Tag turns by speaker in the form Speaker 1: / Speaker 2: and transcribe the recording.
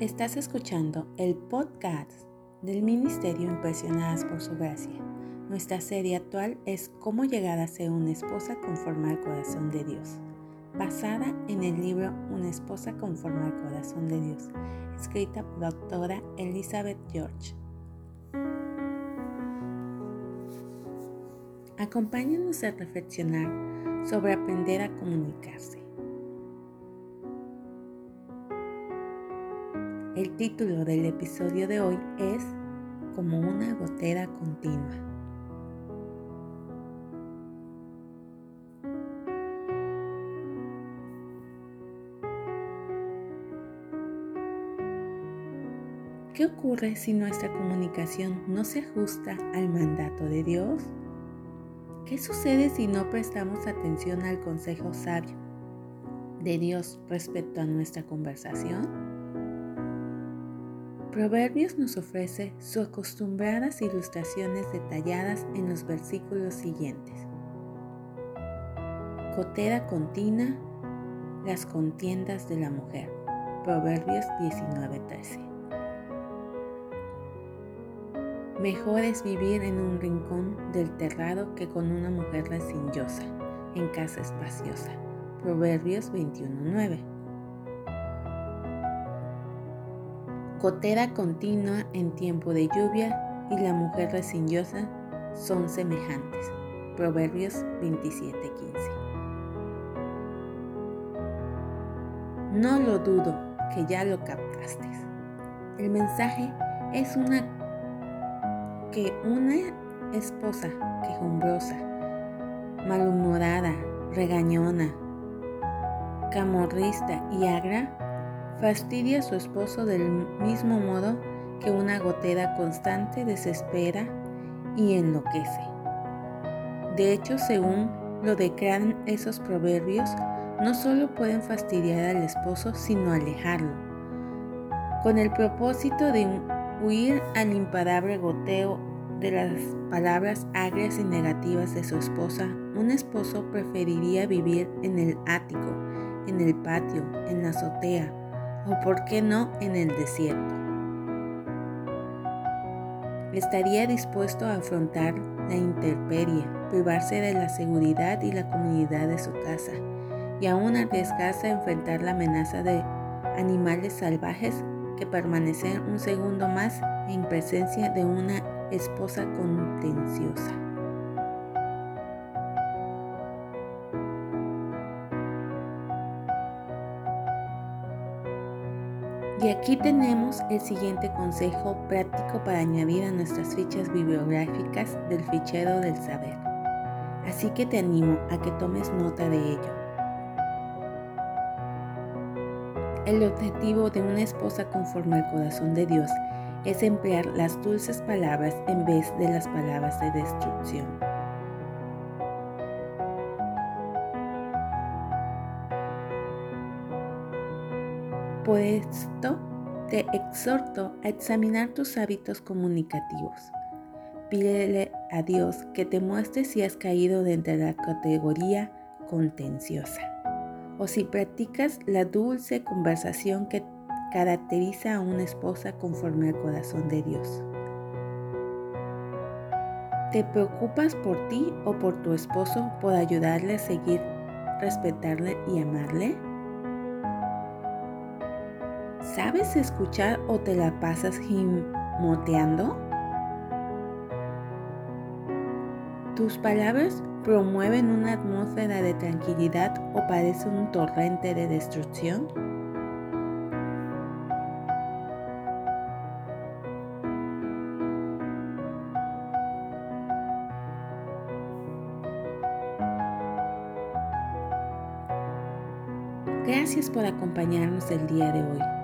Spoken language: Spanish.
Speaker 1: Estás escuchando el podcast del Ministerio Impresionadas por Su Gracia. Nuestra serie actual es Cómo llegar a ser una esposa conforme al corazón de Dios, basada en el libro Una esposa conforme al corazón de Dios, escrita por la doctora Elizabeth George. Acompáñanos a reflexionar sobre aprender a comunicarse. El título del episodio de hoy es Como una gotera continua. ¿Qué ocurre si nuestra comunicación no se ajusta al mandato de Dios? ¿Qué sucede si no prestamos atención al consejo sabio de Dios respecto a nuestra conversación? Proverbios nos ofrece sus acostumbradas ilustraciones detalladas en los versículos siguientes. Cotera continua, las contiendas de la mujer. Proverbios 19:13. Mejor es vivir en un rincón del terrado que con una mujer resillosa, en casa espaciosa. Proverbios 21:9. Cotera continua en tiempo de lluvia y la mujer resillosa son semejantes. Proverbios 27:15. No lo dudo que ya lo captaste. El mensaje es una que una esposa quejumbrosa, malhumorada, regañona, camorrista y agra fastidia a su esposo del mismo modo que una gotera constante desespera y enloquece. De hecho, según lo declaran esos proverbios, no solo pueden fastidiar al esposo, sino alejarlo. Con el propósito de huir al imparable goteo de las palabras agrias y negativas de su esposa, un esposo preferiría vivir en el ático, en el patio, en la azotea, o por qué no en el desierto. Estaría dispuesto a afrontar la intemperie, privarse de la seguridad y la comunidad de su casa y aún arriesgarse a enfrentar la amenaza de animales salvajes que permanecen un segundo más en presencia de una esposa contenciosa. Y aquí tenemos el siguiente consejo práctico para añadir a nuestras fichas bibliográficas del fichero del saber. Así que te animo a que tomes nota de ello. El objetivo de una esposa conforme al corazón de Dios es emplear las dulces palabras en vez de las palabras de destrucción. Por esto, te exhorto a examinar tus hábitos comunicativos. Pídele a Dios que te muestre si has caído dentro de la categoría contenciosa o si practicas la dulce conversación que caracteriza a una esposa conforme al corazón de Dios. ¿Te preocupas por ti o por tu esposo por ayudarle a seguir, respetarle y amarle? ¿Sabes escuchar o te la pasas gimoteando? ¿Tus palabras promueven una atmósfera de tranquilidad o parecen un torrente de destrucción? Gracias por acompañarnos el día de hoy.